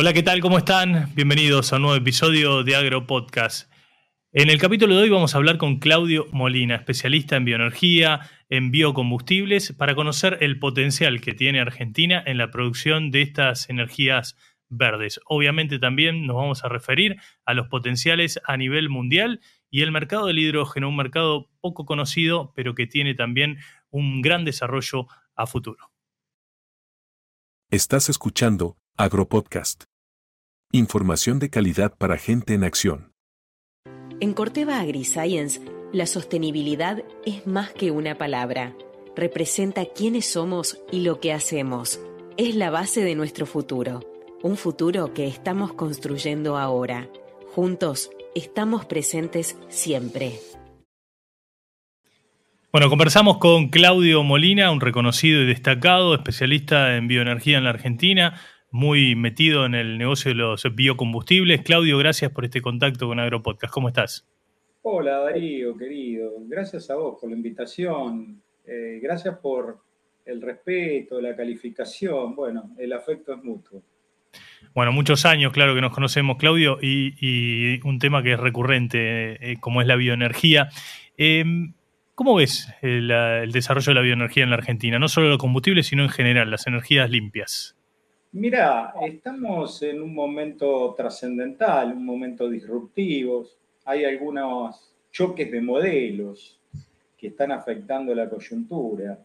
Hola, ¿qué tal? ¿Cómo están? Bienvenidos a un nuevo episodio de Agro Podcast. En el capítulo de hoy vamos a hablar con Claudio Molina, especialista en bioenergía, en biocombustibles, para conocer el potencial que tiene Argentina en la producción de estas energías verdes. Obviamente también nos vamos a referir a los potenciales a nivel mundial y el mercado del hidrógeno, un mercado poco conocido, pero que tiene también un gran desarrollo a futuro. Estás escuchando Agropodcast. Información de calidad para gente en acción. En Corteva AgriScience, la sostenibilidad es más que una palabra. Representa quiénes somos y lo que hacemos. Es la base de nuestro futuro. Un futuro que estamos construyendo ahora. Juntos, estamos presentes siempre. Bueno, conversamos con Claudio Molina, un reconocido y destacado especialista en bioenergía en la Argentina muy metido en el negocio de los biocombustibles. Claudio, gracias por este contacto con Agropodcast. ¿Cómo estás? Hola Darío, querido. Gracias a vos por la invitación. Eh, gracias por el respeto, la calificación. Bueno, el afecto es mutuo. Bueno, muchos años, claro que nos conocemos, Claudio, y, un tema que es recurrente, eh, como es la bioenergía. Em, ¿Cómo ves el, el desarrollo de la bioenergía en la Argentina? No solo los combustibles, sino en general, las energías limpias. Mira, estamos en un momento trascendental, un momento disruptivo. Hay algunos choques de modelos que están afectando la coyuntura.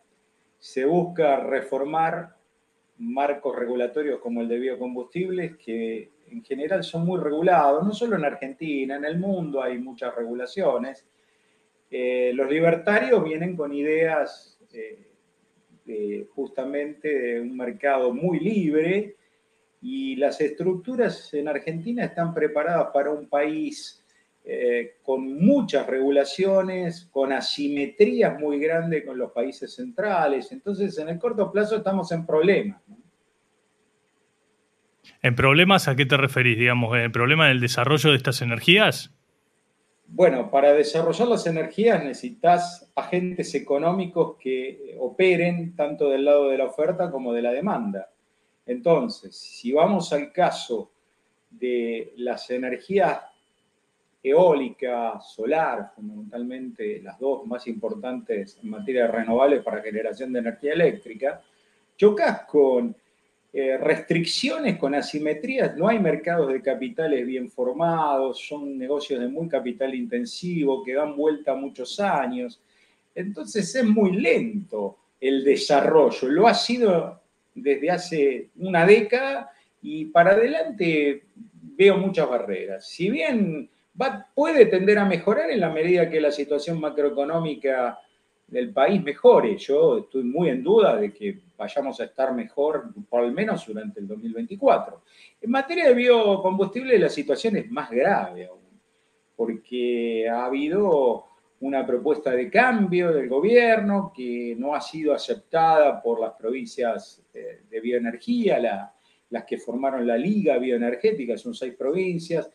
Se busca reformar marcos regulatorios como el de biocombustibles, que en general son muy regulados, no solo en Argentina, en el mundo hay muchas regulaciones. Eh, los libertarios vienen con ideas eh, justamente de un mercado muy libre y las estructuras en Argentina están preparadas para un país eh, con muchas regulaciones, con asimetrías muy grandes con los países centrales. Entonces, en el corto plazo estamos en problemas. ¿En problemas a qué te referís? Digamos, ¿el problema del desarrollo de estas energías? Bueno, para desarrollar las energías necesitas agentes económicos que operen tanto del lado de la oferta como de la demanda. Entonces, si vamos al caso de las energías eólica, solar, fundamentalmente las dos más importantes en materia de renovables para generación de energía eléctrica, chocas con eh, restricciones con asimetrías, no hay mercados de capitales bien formados, son negocios de muy capital intensivo que dan vuelta muchos años. Entonces es muy lento el desarrollo, lo ha sido desde hace una década y para adelante veo muchas barreras. Si bien puede tender a mejorar en la medida que la situación macroeconómica del país mejore. Yo estoy muy en duda de que vayamos a estar mejor, por lo menos durante el 2024. En materia de biocombustible la situación es más grave aún, porque ha habido una propuesta de cambio del gobierno que no ha sido aceptada por las provincias de bioenergía, las que formaron la Liga Bioenergética, son seis provincias,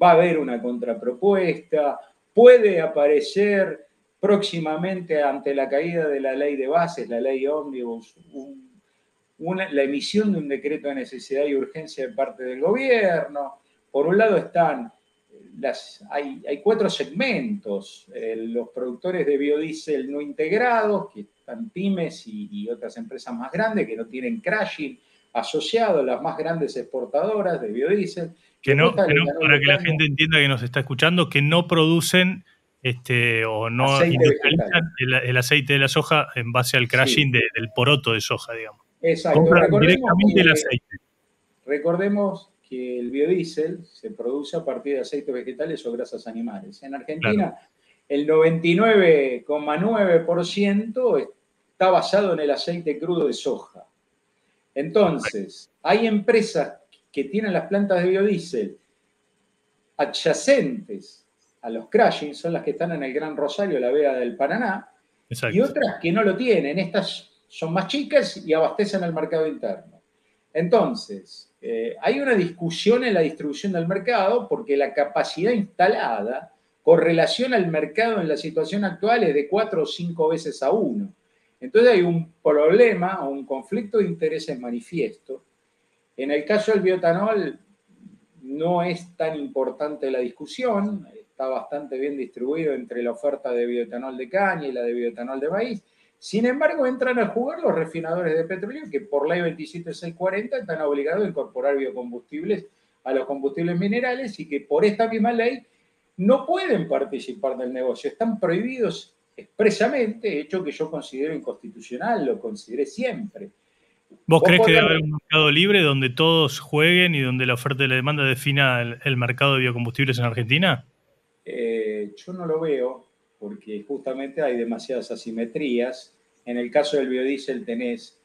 va a haber una contrapropuesta, puede aparecer próximamente ante la caída de la ley de bases, la ley ómnibus, la emisión de un decreto de necesidad y urgencia de parte del gobierno. Por un lado están las, hay, cuatro segmentos, eh, los productores de biodiesel no integrados, que están pymes y, y, otras empresas más grandes que no tienen crashing asociado, las más grandes exportadoras de biodiesel. Que no, para que la gente entienda que nos está escuchando, que no producen este, o no industrializan el, aceite de la soja en base al crashing del poroto de soja, digamos. Exacto. directamente el aceite. Recordemos que el biodiesel se produce a partir de aceites vegetales o grasas animales. En Argentina, el 99,9% está basado en el aceite crudo de soja. Entonces, hay empresas que tienen las plantas de biodiesel adyacentes a los crashing son las que están en el Gran Rosario, la Vega del Paraná, y otras que no lo tienen. Estas son más chicas y abastecen al mercado interno. Entonces, eh, hay una discusión en la distribución del mercado porque la capacidad instalada con relación al mercado en la situación actual es de cuatro o cinco veces a uno. Entonces hay un problema, un conflicto de intereses manifiesto En el caso del bioetanol, no es tan importante la discusión, está bastante bien distribuido entre la oferta de bioetanol de caña y la de bioetanol de maíz. Sin embargo, entran a jugar los refinadores de petróleo que por ley 27640 están obligados a incorporar biocombustibles a los combustibles minerales y que por esta misma ley no pueden participar del negocio, están prohibidos expresamente, hecho que yo considero inconstitucional, lo consideré siempre. ¿Vos, crees que debe haber un mercado libre donde todos jueguen y donde la oferta y la demanda defina el, mercado de biocombustibles en Argentina? Eh, yo no lo veo porque justamente hay demasiadas asimetrías. En el caso del biodiesel tenés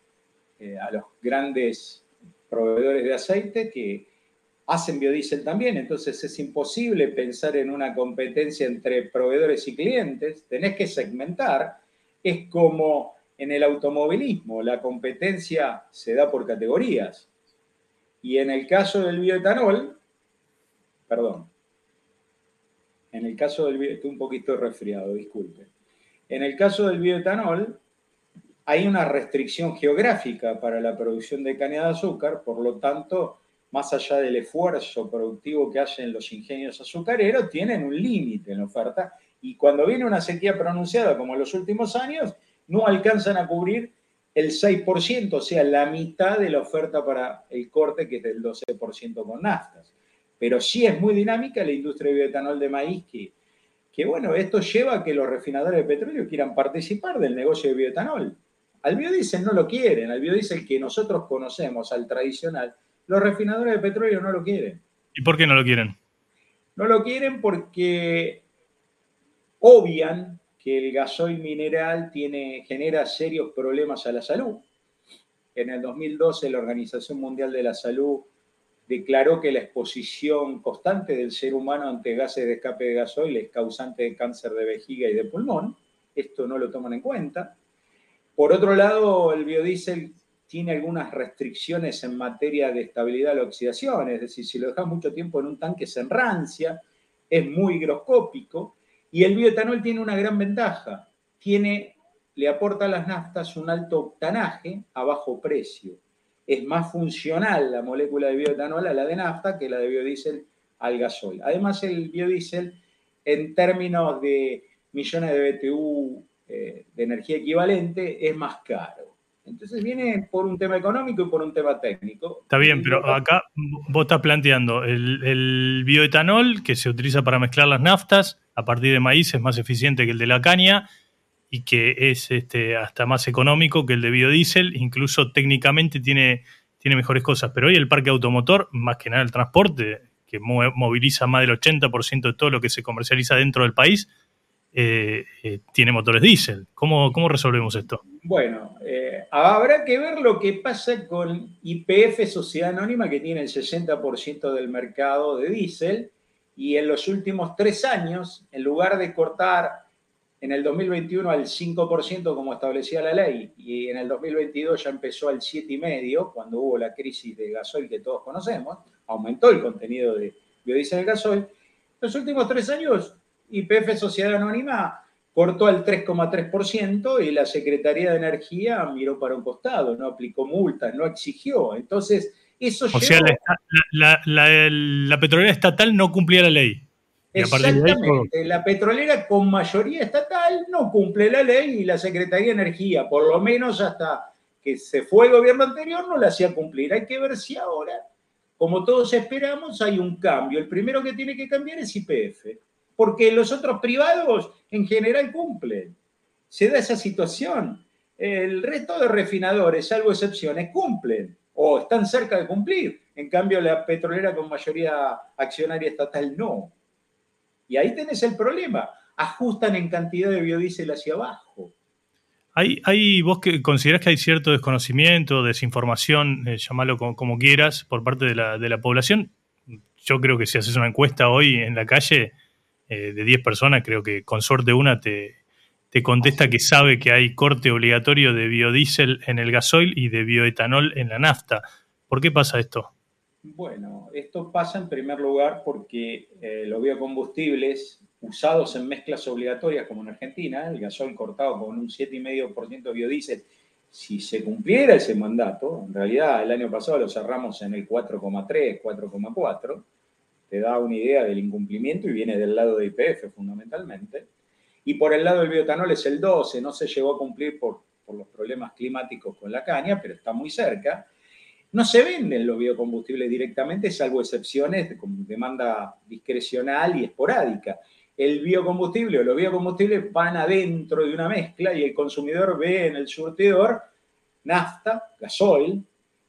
eh, a los grandes proveedores de aceite que hacen biodiesel también, entonces es imposible pensar en una competencia entre proveedores y clientes, tenés que segmentar, es como en el automovilismo, la competencia se da por categorías. Y en el caso del bioetanol, perdón, en el caso del estoy un poquito resfriado, disculpe. En el caso del bioetanol, hay una restricción geográfica para la producción de caña de azúcar, por lo tanto, más allá del esfuerzo productivo que hacen los ingenios azucareros, tienen un límite en la oferta y cuando viene una sequía pronunciada como en los últimos años, no alcanzan a cubrir el 6%, o sea, la mitad de la oferta para el corte, que es del 12% con naftas. Pero sí es muy dinámica la industria de bioetanol de maíz, que, que bueno, esto lleva a que los refinadores de petróleo quieran participar del negocio de bioetanol. Al biodiesel no lo quieren, al biodiesel que nosotros conocemos, al tradicional, los refinadores de petróleo no lo quieren. ¿Y por qué no lo quieren? No lo quieren porque obvian que el gasoil mineral tiene, genera serios problemas a la salud. En el 2012 la Organización Mundial de la Salud declaró que la exposición constante del ser humano ante gases de escape de gasoil es causante de cáncer de vejiga y de pulmón. Esto no lo toman en cuenta. Por otro lado, el biodiesel tiene algunas restricciones en materia de estabilidad de la oxidación, es decir, si lo dejas mucho tiempo en un tanque se enrancia, es muy higroscópico, y el bioetanol tiene una gran ventaja, tiene, le aporta a las naftas un alto octanaje a bajo precio. Es más funcional la molécula de bioetanol a la de nafta que la de biodiesel al gasol. Además, el biodiesel, en términos de millones de BTU eh, de energía equivalente, es más caro. Entonces viene por un tema económico y por un tema técnico. Está bien, pero acá vos estás planteando el, bioetanol que se utiliza para mezclar las naftas a partir de maíz es más eficiente que el de la caña y que es este, hasta más económico que el de biodiesel, incluso técnicamente tiene, tiene mejores cosas. Pero hoy el parque automotor, más que nada el transporte, que moviliza más del 80% de todo lo que se comercializa dentro del país, eh, eh, tiene motores diésel. ¿Cómo, ¿Cómo, resolvemos esto? Bueno, eh, habrá que ver lo que pasa con IPF Sociedad Anónima, que tiene el 60% del mercado de diésel, y en los últimos tres años, en lugar de cortar en el 2021 al 5% como establecía la ley, y en el 2022 ya empezó al 7,5%, cuando hubo la crisis de gasoil que todos conocemos, aumentó el contenido de biodiesel en gasoil, los últimos tres años YPF Sociedad Anónima cortó al 3,3% y la Secretaría de Energía miró para un costado, no aplicó multas, no exigió. Entonces, eso O sea, la, petrolera estatal no cumplía la ley. Exactamente, la petrolera con mayoría estatal no cumple la ley y la Secretaría de Energía, por lo menos hasta que se fue el gobierno anterior, no la hacía cumplir. Hay que ver si ahora, como todos esperamos, hay un cambio. El primero que tiene que cambiar es IPF porque los otros privados en general cumplen. Se da esa situación. El resto de refinadores, salvo excepciones, cumplen o están cerca de cumplir. En cambio, la petrolera con mayoría accionaria estatal no. Y ahí tenés el problema. Ajustan en cantidad de biodiesel hacia abajo. ¿Hay, hay, vos que considerás que hay cierto desconocimiento, desinformación, eh, llamarlo como, quieras, por parte de la, de la población? Yo creo que si haces una encuesta hoy en la calle, eh, de 10 personas, creo que con suerte una te, te contesta que sabe que hay corte obligatorio de biodiesel en el gasoil y de bioetanol en la nafta. ¿Por qué pasa esto? Bueno, esto pasa en primer lugar porque eh, los biocombustibles usados en mezclas obligatorias como en Argentina, el gasoil cortado con un 7,5% de biodiesel si se cumpliera ese mandato, en realidad el año pasado lo cerramos en el 4,3, 4,4, te da una idea del incumplimiento y viene del lado de IPF fundamentalmente. Y por el lado del biotanol es el 12, no se llegó a cumplir por los problemas climáticos con la caña, pero está muy cerca. No se venden los biocombustibles directamente, salvo excepciones de demanda discrecional y esporádica. El biocombustible o los biocombustibles van adentro de una mezcla y el consumidor ve en el surtidor nafta, gasoil,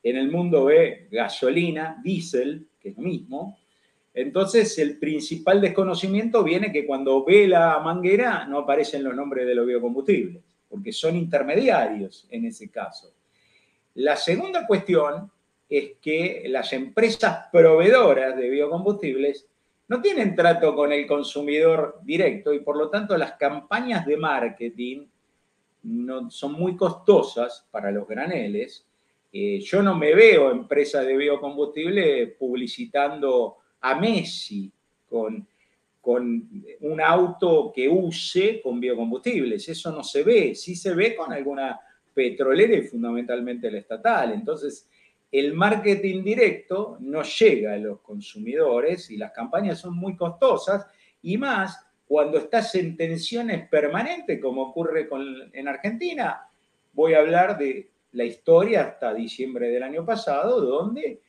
en el mundo ve gasolina, diésel, que es lo mismo. Entonces, el principal desconocimiento viene que cuando ve la manguera no aparecen los nombres de los biocombustibles, porque son intermediarios en ese caso. La segunda cuestión es que las empresas proveedoras de biocombustibles no tienen trato con el consumidor directo y por lo tanto las campañas de marketing no, son muy costosas para los graneles. Eh, yo no me veo empresa de biocombustible publicitando a Messi con, con un auto que use con biocombustibles. Eso no se ve. Sí se ve con alguna petrolera y fundamentalmente la estatal. Entonces, el marketing directo no llega a los consumidores y las campañas son muy costosas y más cuando estás en tensiones permanentes como ocurre en Argentina. Voy a hablar de la historia hasta diciembre del año pasado, donde,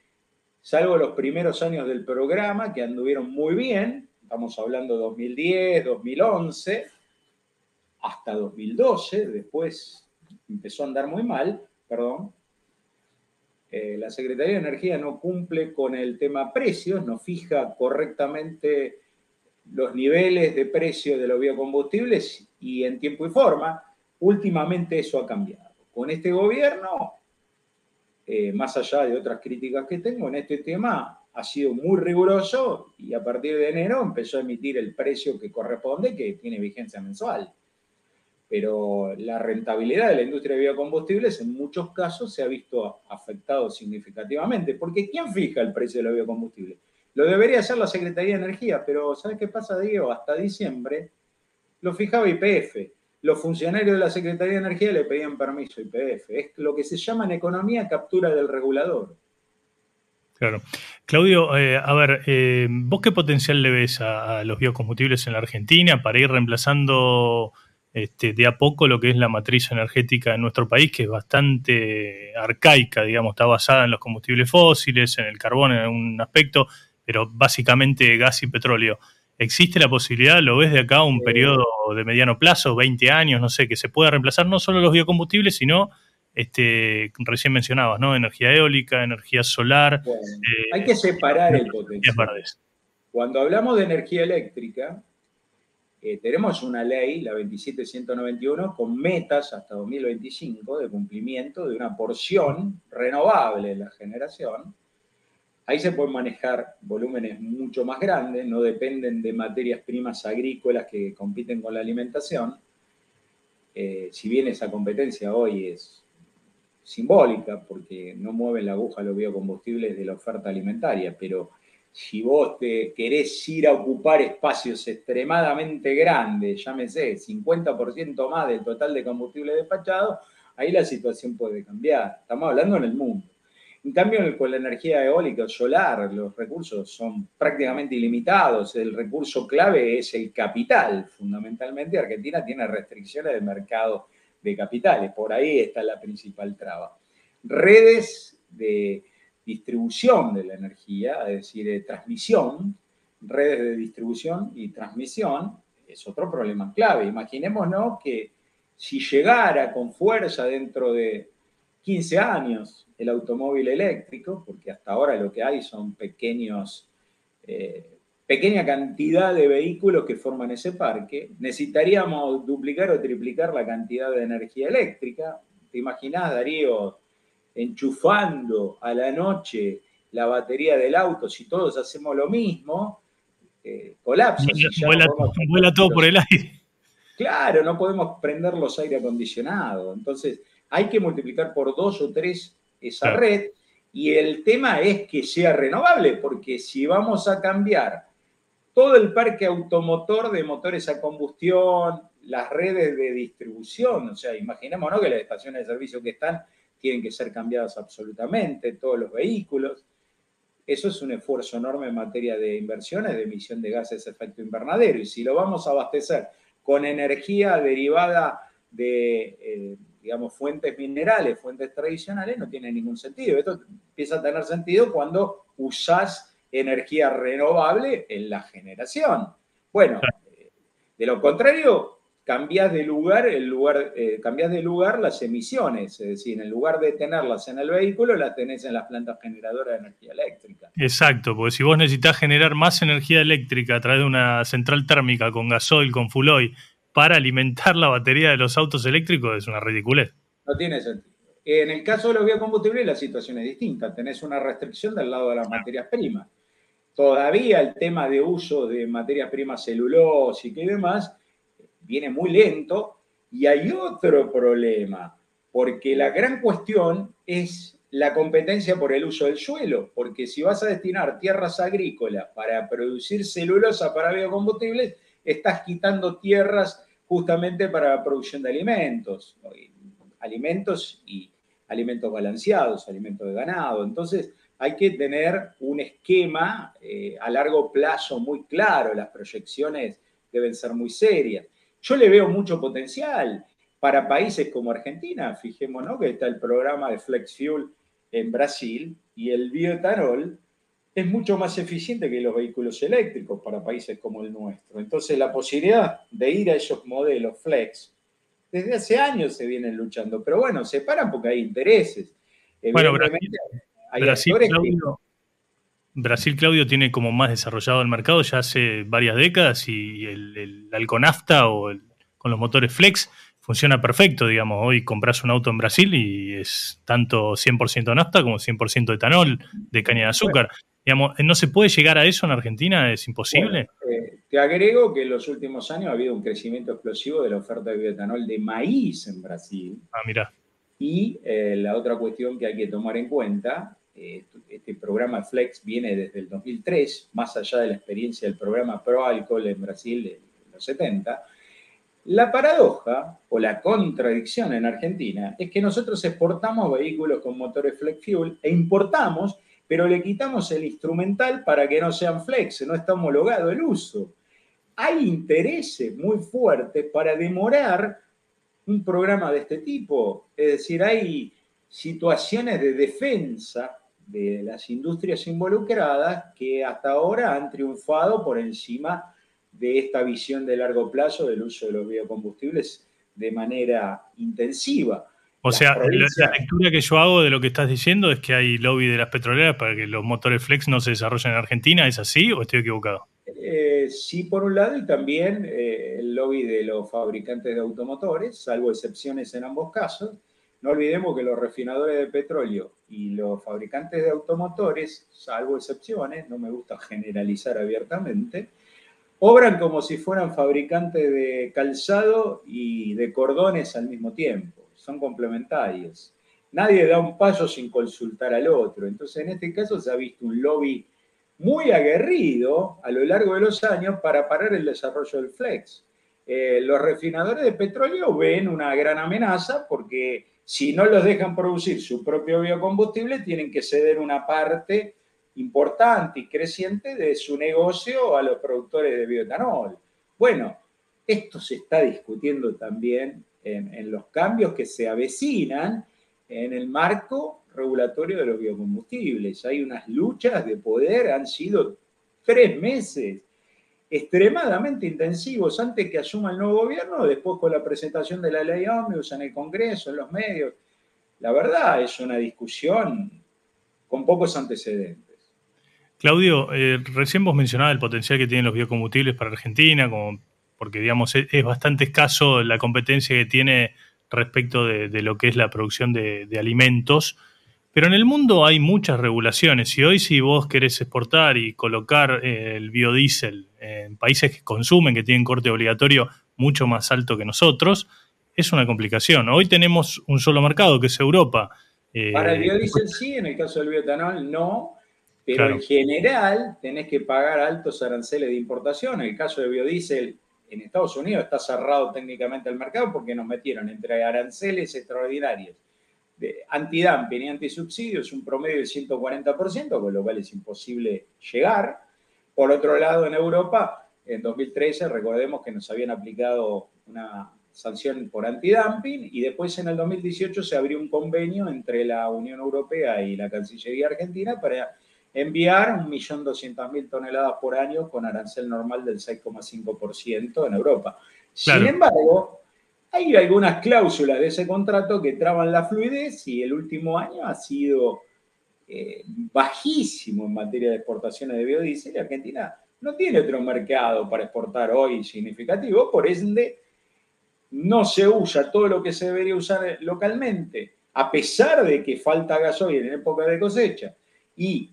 salvo los primeros años del programa, que anduvieron muy bien, estamos hablando de 2010, 2011, hasta 2012, después empezó a andar muy mal, perdón, eh, la Secretaría de Energía no cumple con el tema precios, no fija correctamente los niveles de precio de los biocombustibles y en tiempo y forma. Últimamente eso ha cambiado. Con este gobierno, eh, más allá de otras críticas que tengo en este tema, ha sido muy riguroso y a partir de enero empezó a emitir el precio que corresponde, que tiene vigencia mensual pero la rentabilidad de la industria de biocombustibles en muchos casos se ha visto afectado significativamente, porque ¿quién fija el precio de los biocombustibles? Lo debería hacer la Secretaría de Energía, pero ¿sabes qué pasa, Diego? Hasta diciembre lo fijaba IPF. Los funcionarios de la Secretaría de Energía le pedían permiso a IPF. Es lo que se llama en economía captura del regulador. Claro. Claudio, eh, a ver, eh, ¿vos qué potencial le ves a, los biocombustibles en la Argentina para ir reemplazando este, de a poco lo que es la matriz energética en nuestro país, que es bastante arcaica, digamos, está basada en los combustibles fósiles, en el carbón en algún aspecto, pero básicamente gas y petróleo. ¿Existe la posibilidad, lo ves de acá, un periodo de mediano plazo, 20 años, no sé, que se pueda reemplazar no solo los biocombustibles, sino, este, recién mencionabas, ¿no? Energía eólica, energía solar. hay eh, que separar el potencial. Cuando hablamos de energía eléctrica, eh, tenemos una ley, la 27191, con metas hasta 2025 de cumplimiento de una porción renovable de la generación. Ahí se pueden manejar volúmenes mucho más grandes, no dependen de materias primas agrícolas que compiten con la alimentación. Eh, si bien esa competencia hoy es simbólica porque no mueven la aguja los biocombustibles de la oferta alimentaria, pero si vos te querés ir a ocupar espacios extremadamente grandes, llámese 50% más del total de combustible despachado, ahí la situación puede cambiar. Estamos hablando en el mundo. En cambio, con la energía eólica o solar, los recursos son prácticamente ilimitados. El recurso clave es el capital. Fundamentalmente, Argentina tiene restricciones de mercado de capitales. Por ahí está la principal traba. Redes de distribución de la energía, es decir, de transmisión, redes de distribución y transmisión, es otro problema clave. Imaginémonos que si llegara con fuerza dentro de 15 años el automóvil eléctrico, porque hasta ahora lo que hay son pequeños, eh, pequeña cantidad de vehículos que forman ese parque, necesitaríamos duplicar o triplicar la cantidad de energía eléctrica. ¿Te imaginás, Darío, enchufando a la noche la batería del auto, si todos hacemos lo mismo, eh, colapsa. Vuela, todo por el aire. Claro, no podemos prender los aire acondicionados. Entonces, hay que multiplicar por dos o tres esa red. Y el tema es que sea renovable, porque si vamos a cambiar todo el parque automotor de motores a combustión las redes de distribución, o sea, imaginémonos que las estaciones de servicio que están tienen que ser cambiadas absolutamente, todos los vehículos. Eso es un esfuerzo enorme en materia de inversiones, de emisión de gases de efecto invernadero. Y si lo vamos a abastecer con energía derivada de, eh, digamos, fuentes minerales, fuentes tradicionales, no tiene ningún sentido. Esto empieza a tener sentido cuando usás energía renovable en la generación. Bueno, de lo contrario, cambias de lugar, el lugar eh, cambias de lugar las emisiones, es decir, en lugar de tenerlas en el vehículo, las tenés en las plantas generadoras de energía eléctrica. Exacto, porque si vos necesitas generar más energía eléctrica a través de una central térmica con gasoil, con full oil, para alimentar la batería de los autos eléctricos, es una ridiculez. No tiene sentido. En el caso de los biocombustibles, la situación es distinta. Tenés una restricción del lado de las materias primas. Todavía el tema de uso de materias primas celulósicas y demás viene muy lento. Y hay otro problema, porque la gran cuestión es la competencia por el uso del suelo, porque si vas a destinar tierras agrícolas para producir celulosa para biocombustibles, estás quitando tierras justamente para la producción de alimentos, alimentos y alimentos balanceados, alimentos de ganado. Entonces, hay que tener un esquema eh, a largo plazo muy claro, las proyecciones deben ser muy serias. Yo le veo mucho potencial para países como Argentina. Fijémonos que está el programa de Flex Fuel en Brasil y el bioetanol es mucho más eficiente que los vehículos eléctricos para países como el nuestro. Entonces, la posibilidad de ir a esos modelos flex, desde hace años se vienen luchando, pero bueno, se paran porque hay intereses. Bueno, Brasil, Brasil, Claudio, Brasil, Claudio, tiene como más desarrollado el mercado ya hace varias décadas y el, el Alconafta o con los motores Flex funciona perfecto, digamos. Hoy compras un auto en Brasil y es tanto 100% nafta como 100% etanol de caña de azúcar. Digamos, ¿no se puede llegar a eso en Argentina? ¿Es imposible? Eh, te agrego que en los últimos años ha habido un crecimiento explosivo de la oferta de bioetanol de maíz en Brasil. Ah, mira. Y eh, la otra cuestión que hay que tomar en cuenta eh, este programa Flex viene desde el 2003, más allá de la experiencia del programa Pro Alcohol en Brasil en los 70. La paradoja o la contradicción en Argentina es que nosotros exportamos vehículos con motores Flex Fuel e importamos, pero le quitamos el instrumental para que no sean Flex, no está homologado el uso. Hay intereses muy fuertes para demorar un programa de este tipo. Es decir, hay situaciones de defensa de las industrias involucradas que hasta ahora han triunfado por encima de esta visión de largo plazo del uso de los biocombustibles de manera intensiva. O sea, la, lectura que yo hago de lo que estás diciendo es que hay lobby de las petroleras para que los motores flex no se desarrollen en Argentina. ¿Es así o estoy equivocado? Eh, sí, por un lado, y también eh, el lobby de los fabricantes de automotores, salvo excepciones en ambos casos, no olvidemos que los refinadores de petróleo y los fabricantes de automotores, salvo excepciones, no me gusta generalizar abiertamente, obran como si fueran fabricantes de calzado y de cordones al mismo tiempo. Son complementarios. Nadie da un paso sin consultar al otro. Entonces, en este caso se ha visto un lobby muy aguerrido a lo largo de los años para parar el desarrollo del flex. Eh, los refinadores de petróleo ven una gran amenaza porque si no los dejan producir su propio biocombustible, tienen que ceder una parte importante y creciente de su negocio a los productores de bioetanol. Bueno, esto se está discutiendo también en, los cambios que se avecinan en el marco regulatorio de los biocombustibles. Hay unas luchas de poder, han sido tres meses extremadamente intensivos antes que asuma el nuevo gobierno, después con la presentación de la ley Omnibus en el Congreso, en los medios. La verdad es una discusión con pocos antecedentes. Claudio, eh, recién vos mencionabas el potencial que tienen los biocombustibles para Argentina, como, porque digamos es, bastante escaso la competencia que tiene respecto de, lo que es la producción de alimentos. Pero en el mundo hay muchas regulaciones y hoy si vos querés exportar y colocar eh, el biodiesel en países que consumen, que tienen corte obligatorio mucho más alto que nosotros, es una complicación. Hoy tenemos un solo mercado, que es Europa. Eh, Para el biodiesel sí, en el caso del bioetanol no, pero en general tenés que pagar altos aranceles de importación. En el caso del biodiesel en Estados Unidos está cerrado técnicamente el mercado porque nos metieron entre aranceles extraordinarios de antidumping y antisubsidios un promedio del 140%, con lo cual es imposible llegar. Por otro lado, en Europa, en 2013, recordemos que nos habían aplicado una sanción por antidumping y después en el 2018 se abrió un convenio entre la Unión Europea y la Cancillería Argentina para enviar 1.200.000 toneladas por año con arancel normal del 6,5% en Europa. Sin embargo, hay algunas cláusulas de ese contrato que traban la fluidez y el último año ha sido eh, bajísimo en materia de exportaciones de biodiesel y Argentina no tiene otro mercado para exportar hoy significativo, por ende no se usa todo lo que se debería usar localmente, a pesar de que falta gasoil en época de cosecha y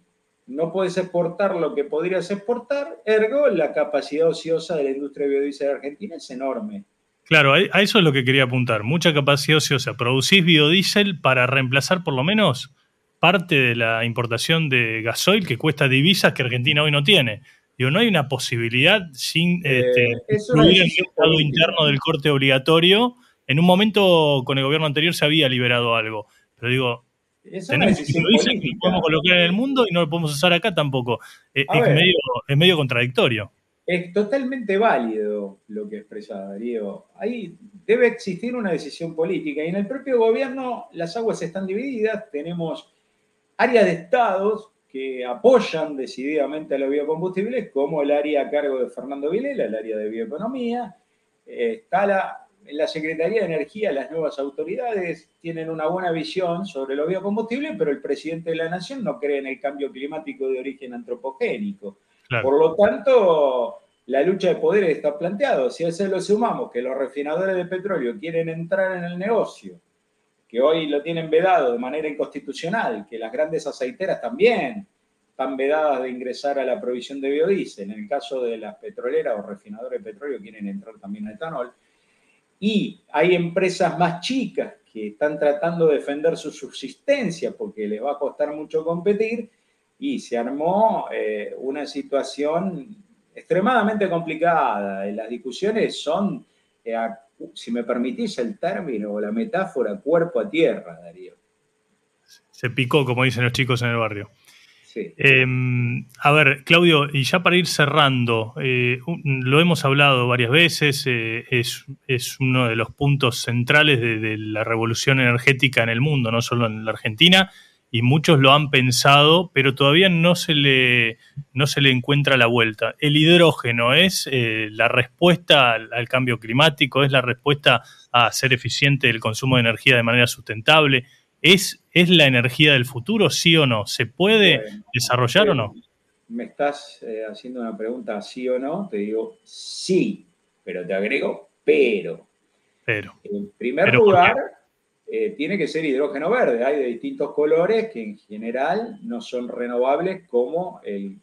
no puedes exportar lo que podrías exportar, ergo la capacidad ociosa de la industria de biodiesel argentina es enorme. Claro, a eso es lo que quería apuntar. Mucha capacidad ociosa. Producís biodiesel para reemplazar por lo menos parte de la importación de gasoil que cuesta divisas que Argentina hoy no tiene. Digo, no hay una posibilidad sin eh, este, el mercado interno del corte obligatorio. En un momento con el gobierno anterior se había liberado algo. Pero digo, tenemos que lo podemos colocar en el mundo y no lo podemos usar acá tampoco. Eh, es, medio, contradictorio. Es totalmente válido lo que expresa Darío. Ahí debe existir una decisión política y en el propio gobierno las aguas están divididas. Tenemos áreas de estados que apoyan decididamente a los biocombustibles, como el área a cargo de Fernando Vilela, el área de bioeconomía. Está en la Secretaría de Energía las nuevas autoridades tienen una buena visión sobre los biocombustibles, pero el presidente de la Nación no cree en el cambio climático de origen antropogénico. Por lo tanto, la lucha de poderes está planteada. Si a lo sumamos que los refinadores de petróleo quieren entrar en el negocio, que hoy lo tienen vedado de manera inconstitucional, que las grandes aceiteras también están vedadas de ingresar a la provisión de biodiesel. En el caso de las petroleras o refinadores de petróleo quieren entrar también a etanol y hay empresas más chicas que están tratando de defender su subsistencia porque les va a costar mucho competir y se armó eh, una situación extremadamente complicada. Las discusiones son, eh, si me permitís el término o la metáfora, cuerpo a tierra, Darío. Se picó, como dicen los chicos en el barrio. Em, a ver, Claudio, y ya para ir cerrando, eh, lo hemos hablado varias veces, eh, es, uno de los puntos centrales de, la revolución energética en el mundo, no solo en la Argentina, y muchos lo han pensado, pero todavía no se le, no se le encuentra la vuelta. El hidrógeno es eh, la respuesta al, cambio climático, es la respuesta a hacer eficiente el consumo de energía de manera sustentable. ¿Es, ¿Es la energía del futuro, sí o no? ¿Se puede desarrollar o no? Me estás eh, haciendo una pregunta sí o no, te digo sí, pero te agrego pero. Pero. En primer lugar, eh, tiene que ser hidrógeno verde. Hay de distintos colores que en general no son renovables como el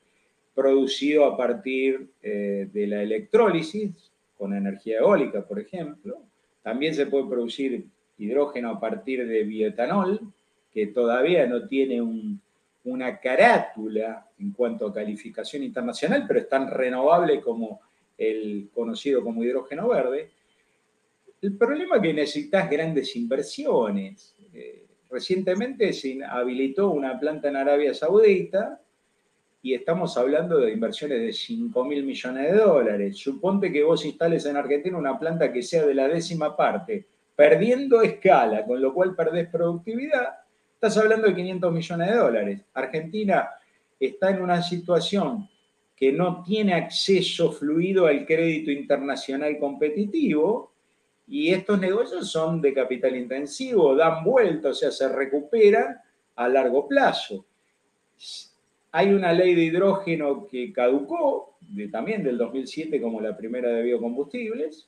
producido a partir eh, de la electrólisis con energía eólica, por ejemplo. También se puede producir hidrógeno a partir de bioetanol, que todavía no tiene una carátula en cuanto a calificación internacional, pero es tan renovable como el conocido como hidrógeno verde. El problema es que necesitas grandes inversiones. Eh, recientemente se habilitó una planta en Arabia Saudita y estamos hablando de inversiones de 5 mil millones de dólares. Suponte que vos instales en Argentina una planta que sea de la décima parte perdiendo escala, con lo cual perdés productividad, estás hablando de 500 millones de dólares. Argentina está en una situación que no tiene acceso fluido al crédito internacional competitivo y estos negocios son de capital intensivo, dan vuelta, o sea, se recuperan a largo plazo. Hay una ley de hidrógeno que caducó, también del 2007 como la primera de biocombustibles,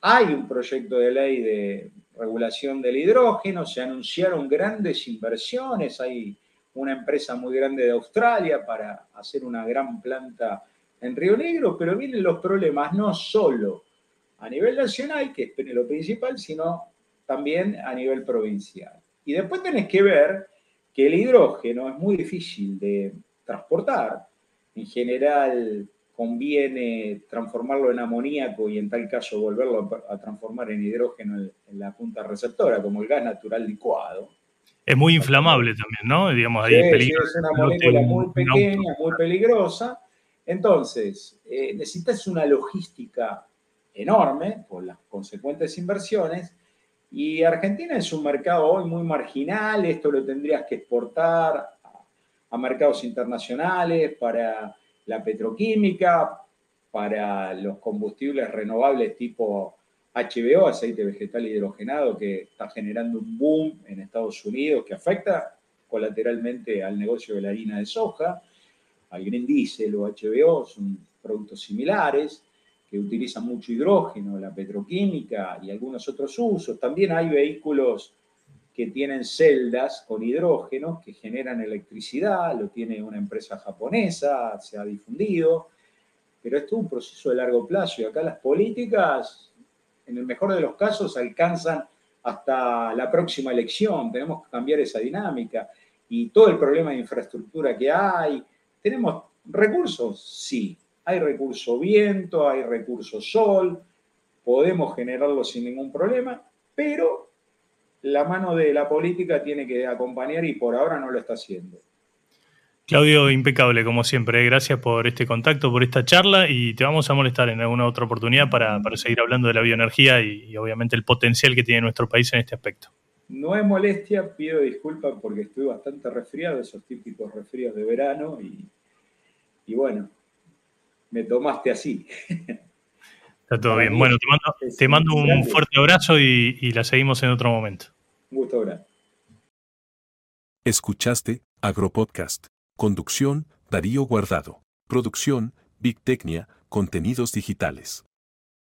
hay un proyecto de ley de regulación del hidrógeno, se anunciaron grandes inversiones, hay una empresa muy grande de Australia para hacer una gran planta en Río Negro, pero vienen los problemas no solo a nivel nacional, que es lo principal, sino también a nivel provincial. Y después tenés que ver que el hidrógeno es muy difícil de transportar. En general, conviene transformarlo en amoníaco y en tal caso volverlo a transformar en hidrógeno en, la punta receptora, como el gas natural licuado. Es muy inflamable también, ¿no? Digamos, ahí es, una molécula muy pequeña, muy peligrosa. Entonces, eh, necesitas una logística enorme por las consecuentes inversiones. Y Argentina es un mercado hoy muy marginal, esto lo tendrías que exportar a, mercados internacionales para la petroquímica, para los combustibles renovables tipo HBO, aceite vegetal hidrogenado, que está generando un boom en Estados Unidos que afecta colateralmente al negocio de la harina de soja, al green diesel o HBO, son productos similares que utilizan mucho hidrógeno, la petroquímica y algunos otros usos. También hay vehículos que tienen celdas con hidrógeno que generan electricidad, lo tiene una empresa japonesa, se ha difundido, pero esto es un proceso de largo plazo y acá las políticas, en el mejor de los casos, alcanzan hasta la próxima elección, tenemos que cambiar esa dinámica y todo el problema de infraestructura que hay. ¿Tenemos recursos? Sí, hay recurso viento, hay recurso sol, podemos generarlo sin ningún problema, pero la mano de la política tiene que acompañar y por ahora no lo está haciendo. Claudio, impecable como siempre. Gracias por este contacto, por esta charla y te vamos a molestar en alguna otra oportunidad para, seguir hablando de la bioenergía y, obviamente el potencial que tiene nuestro país en este aspecto. No es molestia, pido disculpas porque estoy bastante resfriado, esos típicos resfríos de verano y, y bueno, me tomaste así. Está todo bien. Bueno, te mando, un fuerte abrazo y, la seguimos en otro momento. Un gusto grande. Escuchaste Agropodcast. Conducción, Darío Guardado. Producción, Big Tecnia, Contenidos Digitales.